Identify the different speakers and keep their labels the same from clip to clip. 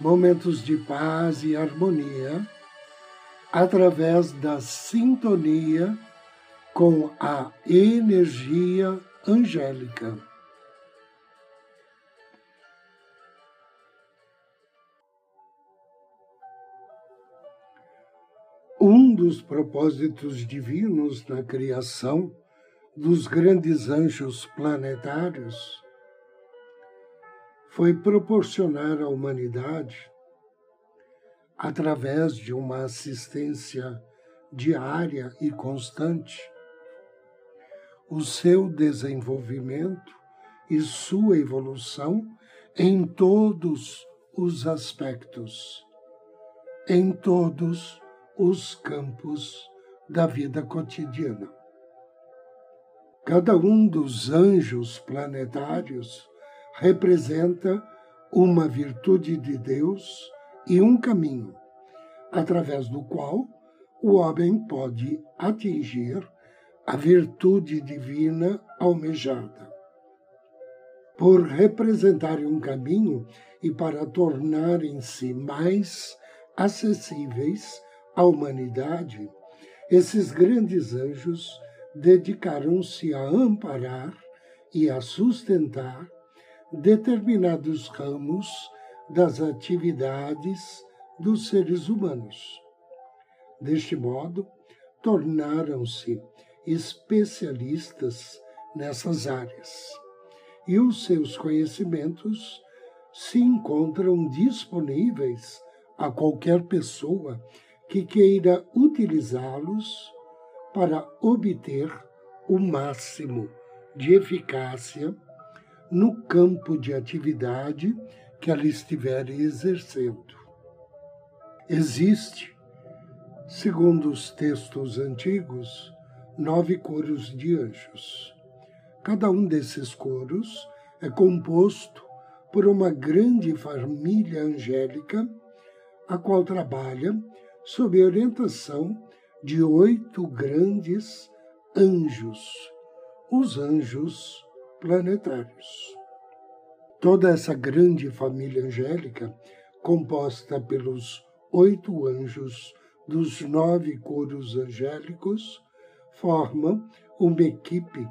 Speaker 1: momentos de paz e harmonia através da sintonia com a energia angélica. Um dos propósitos divinos na criação dos grandes anjos planetários foi proporcionar à humanidade, através de uma assistência diária e constante, o seu desenvolvimento e sua evolução em todos os aspectos, em todos os campos da vida cotidiana. Cada um dos anjos planetários representa uma virtude de Deus e um caminho, através do qual o homem pode atingir a virtude divina almejada. Por representarem um caminho e para tornarem-se mais acessíveis à humanidade, esses grandes anjos dedicaram-se a amparar e a sustentar determinados ramos das atividades dos seres humanos. Deste modo, tornaram-se especialistas nessas áreas e os seus conhecimentos se encontram disponíveis a qualquer pessoa que queira utilizá-los para obter o máximo de eficácia no campo de atividade que ela estiver exercendo. Existe, segundo os textos antigos, nove coros de anjos. Cada um desses coros é composto por uma grande família angélica, a qual trabalha sob a orientação de oito grandes anjos, os anjos planetários. Toda essa grande família angélica, composta pelos oito anjos dos nove coros angélicos, forma uma equipe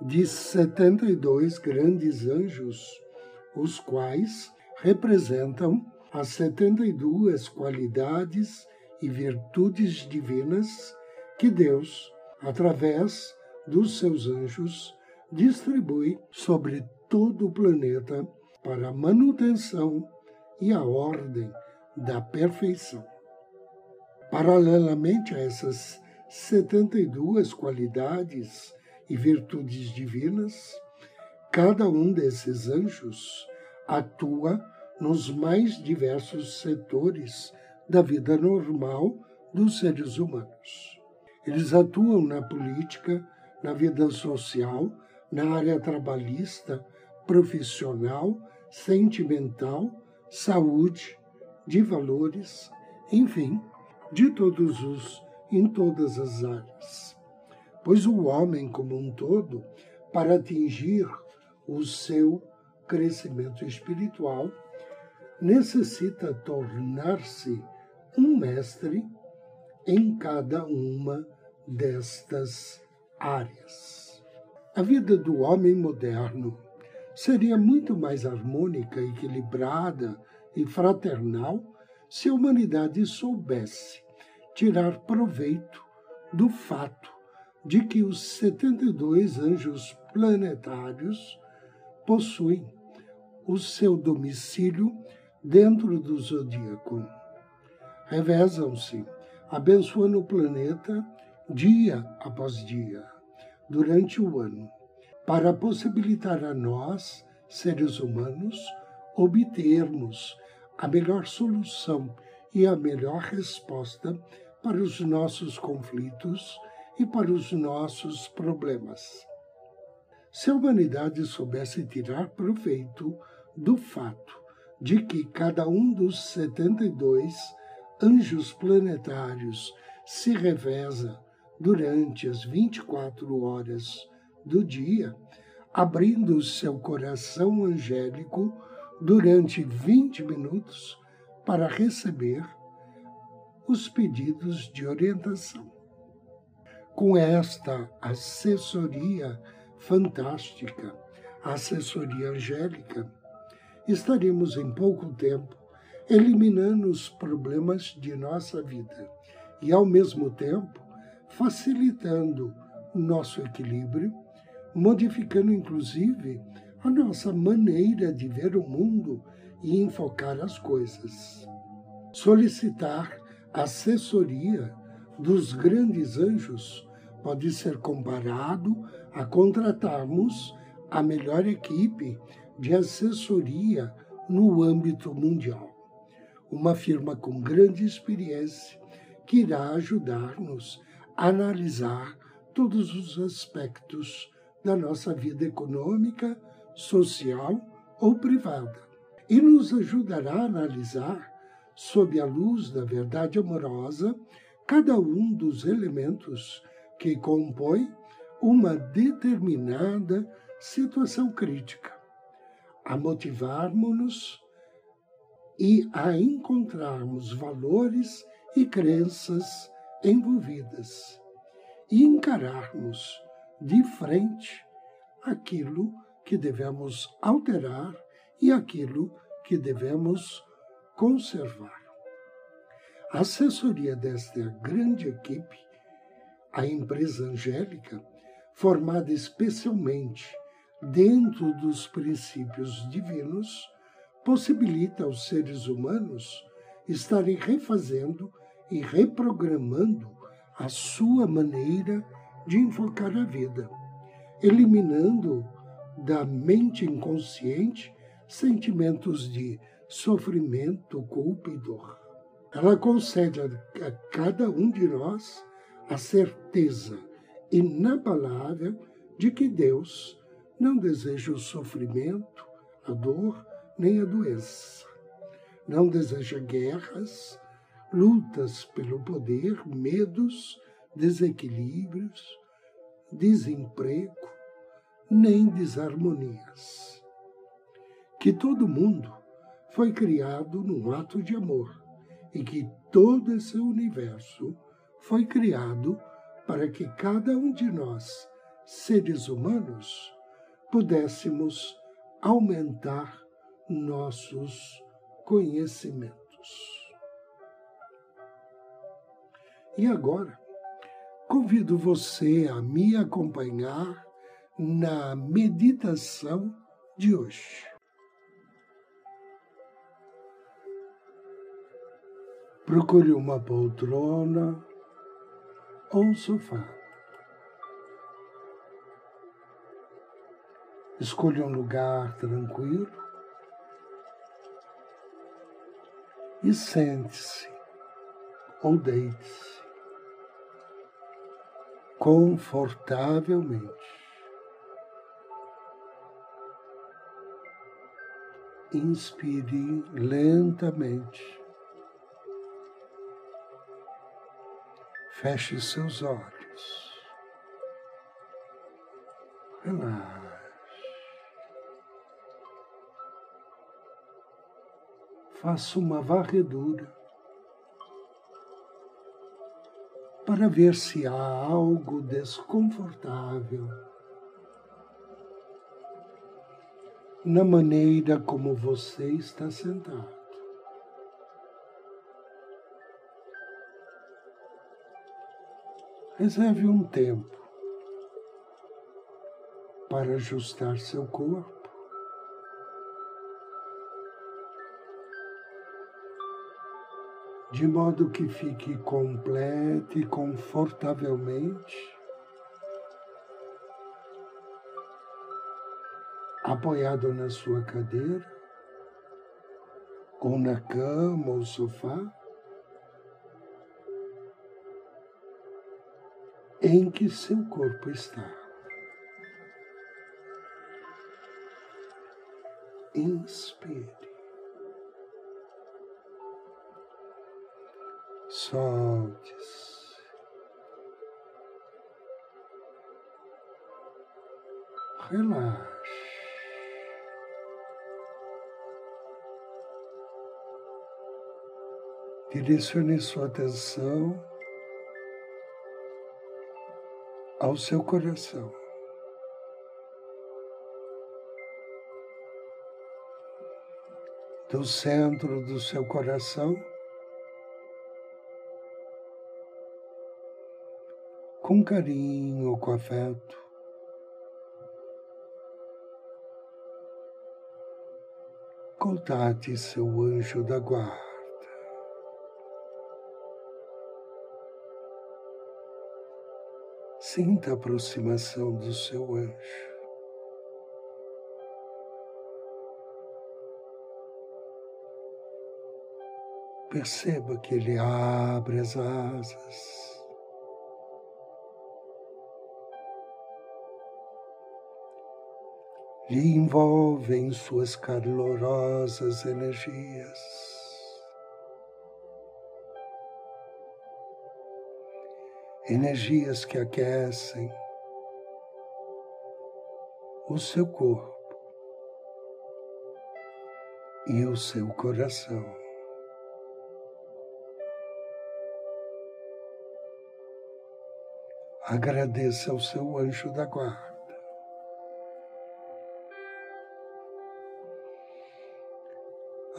Speaker 1: de 72 grandes anjos, os quais representam as 72 qualidades e virtudes divinas que Deus, através dos seus anjos, distribui sobre todo o planeta para a manutenção e a ordem da perfeição. Paralelamente a essas 72 qualidades e virtudes divinas, cada um desses anjos atua nos mais diversos setores da vida normal dos seres humanos. Eles atuam na política, na vida social, na área trabalhista, profissional, sentimental, saúde, de valores, enfim, de todos os em todas as áreas. Pois o homem como um todo, para atingir o seu crescimento espiritual, necessita tornar-se um mestre em cada uma destas áreas. A vida do homem moderno seria muito mais harmônica, equilibrada e fraternal se a humanidade soubesse tirar proveito do fato de que os 72 anjos planetários possuem o seu domicílio dentro do zodíaco. Revezam-se, abençoando o planeta dia após dia durante o ano, para possibilitar a nós, seres humanos, obtermos a melhor solução e a melhor resposta para os nossos conflitos e para os nossos problemas. Se a humanidade soubesse tirar proveito do fato de que cada um dos 72 anjos planetários se reveza durante as 24 horas do dia, abrindo seu coração angélico durante 20 minutos para receber os pedidos de orientação. Com esta assessoria fantástica, assessoria angélica, estaremos em pouco tempo eliminando os problemas de nossa vida e, ao mesmo tempo, facilitando nosso equilíbrio, modificando inclusive a nossa maneira de ver o mundo e enfocar as coisas. Solicitar assessoria dos grandes anjos pode ser comparado a contratarmos a melhor equipe de assessoria no âmbito mundial. Uma firma com grande experiência que irá ajudar-nos analisar todos os aspectos da nossa vida econômica, social ou privada. E nos ajudará a analisar, sob a luz da verdade amorosa, cada um dos elementos que compõem uma determinada situação crítica, a motivarmos-nos e a encontrarmos valores e crenças envolvidas e encararmos de frente aquilo que devemos alterar e aquilo que devemos conservar. A assessoria desta grande equipe, a empresa Angélica, formada especialmente dentro dos princípios divinos, possibilita aos seres humanos estarem refazendo e reprogramando a sua maneira de enfocar a vida, eliminando da mente inconsciente sentimentos de sofrimento, culpa e dor. Ela concede a cada um de nós a certeza inabalável de que Deus não deseja o sofrimento, a dor nem a doença. Não deseja guerras, lutas pelo poder, medos, desequilíbrios, desemprego, nem desarmonias. Que todo mundo foi criado num ato de amor e que todo esse universo foi criado para que cada um de nós, seres humanos, pudéssemos aumentar nossos conhecimentos. E agora, convido você a me acompanhar na meditação de hoje. Procure uma poltrona ou um sofá. Escolha um lugar tranquilo e sente-se ou deite-se confortavelmente. Inspire lentamente. Feche seus olhos. Relaxe. Faça uma varredura para ver se há algo desconfortável na maneira como você está sentado. Reserve um tempo para ajustar seu corpo. De modo que fique completo e confortavelmente apoiado na sua cadeira ou na cama ou sofá, em que seu corpo está. Inspire. Solte-se. Relaxe. Direcione sua atenção ao seu coração. Do centro do seu coração, com carinho, com afeto, contate seu anjo da guarda. Sinta a aproximação do seu anjo. Perceba que ele abre as asas. Lhe envolve em suas calorosas energias. energias que aquecem o seu corpo e o seu coração. Agradeça ao seu anjo da guarda.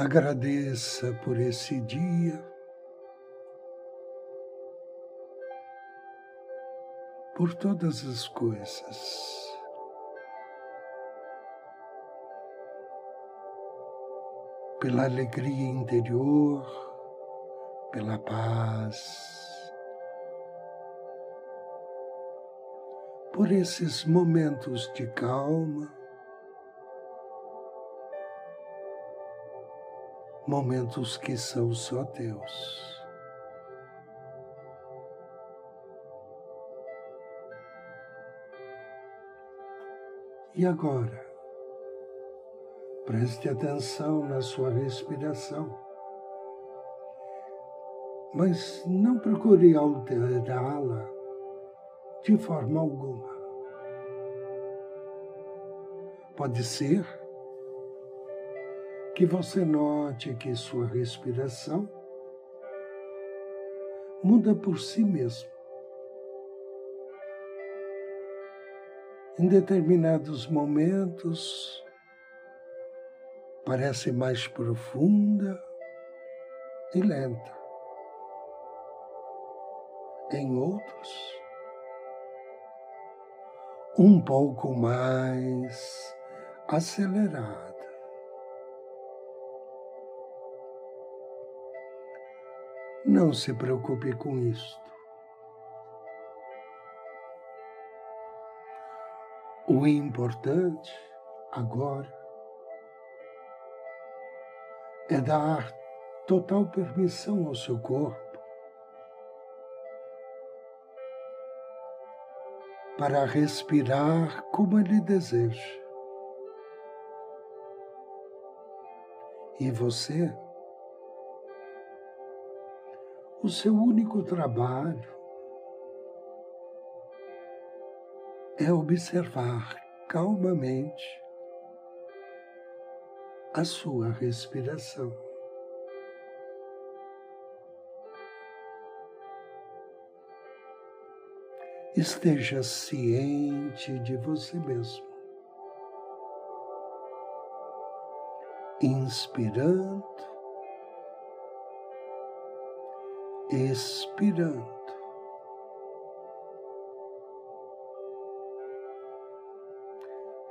Speaker 1: Agradeça por esse dia. Por todas as coisas. Pela alegria interior, pela paz, por esses momentos de calma, momentos que são só teus. E agora? Preste atenção na sua respiração, mas não procure alterá-la de forma alguma. Pode ser que você note que sua respiração muda por si mesmo. em determinados momentos parece mais profunda e lenta. Em outros, um pouco mais acelerada. Não se preocupe com isto. O importante agora é dar total permissão ao seu corpo para respirar como ele deseja. E você, o seu único trabalho é observar calmamente a sua respiração. Esteja ciente de você mesmo. Inspirando, expirando.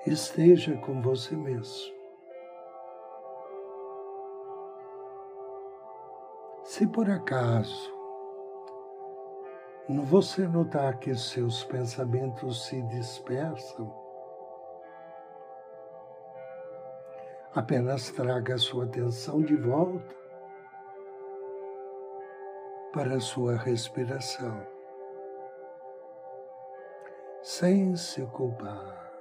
Speaker 1: esteja com você mesmo. Se por acaso você notar que seus pensamentos se dispersam, Apenas traga sua atenção de volta para a sua respiração, sem se culpar.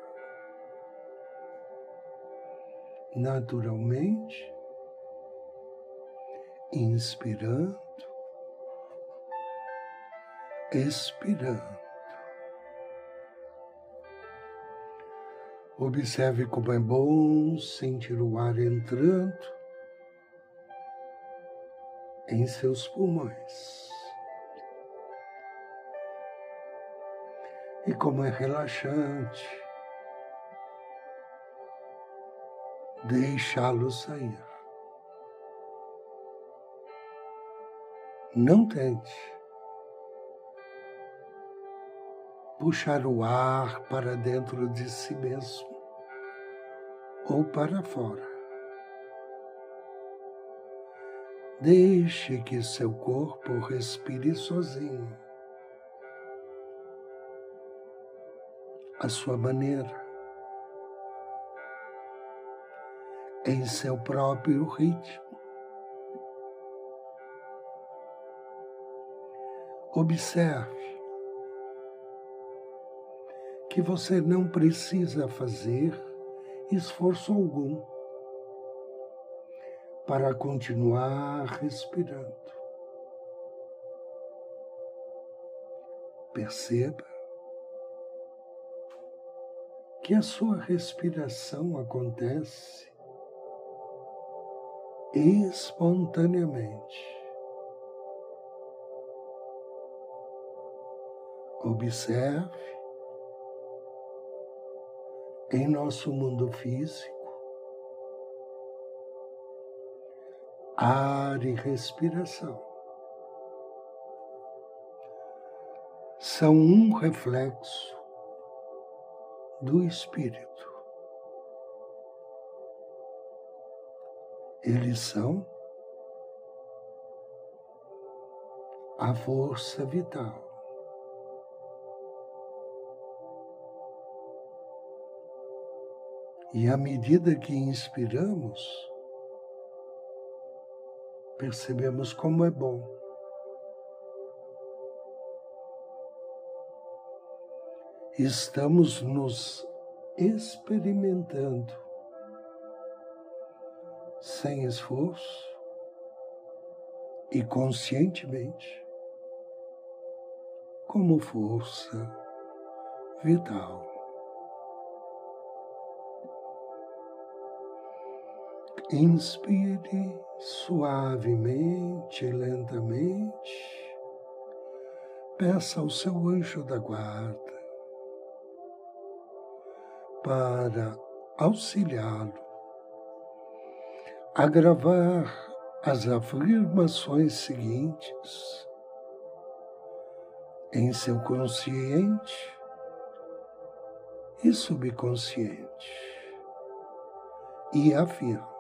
Speaker 1: Naturalmente, inspirando, expirando. Observe como é bom sentir o ar entrando em seus pulmões. E como é relaxante deixá-lo sair. Não tente puxar o ar para dentro de si mesmo ou para fora. Deixe que seu corpo respire sozinho, à sua maneira, em seu próprio ritmo. Observe que você não precisa fazer esforço algum para continuar respirando. Perceba que a sua respiração acontece espontaneamente. Observe em nosso mundo físico, ar e respiração são um reflexo do espírito. Eles são a força vital. E à medida que inspiramos, percebemos como é bom. Estamos nos experimentando sem esforço e conscientemente como força vital. Inspire suavemente e lentamente. Peça ao seu anjo da guarda para auxiliá-lo a gravar as afirmações seguintes em seu consciente e subconsciente e afirma.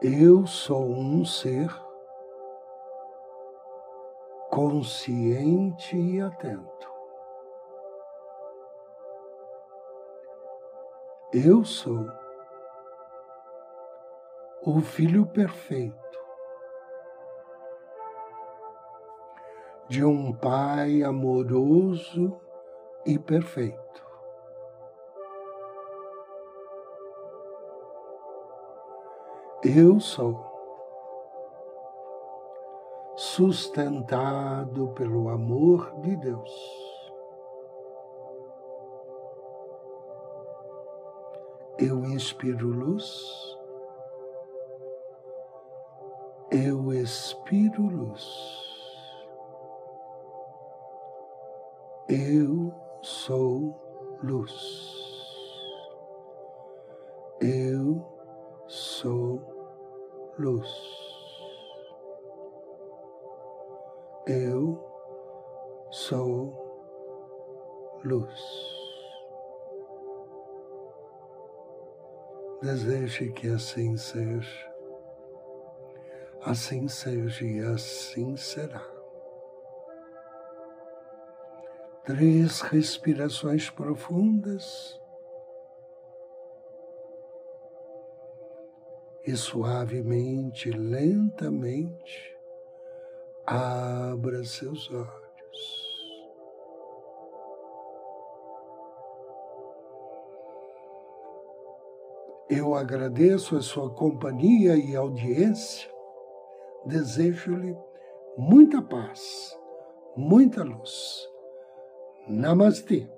Speaker 1: Eu sou um ser consciente e atento. Eu sou o Filho perfeito de um Pai amoroso e perfeito. Eu sou sustentado pelo amor de Deus. Eu inspiro luz, eu expiro luz. Eu sou luz. deixe que assim seja. Assim seja e assim será. Três respirações profundas e suavemente, lentamente, abra seus olhos. Eu agradeço a sua companhia e audiência. Desejo-lhe muita paz, muita luz. Namastê.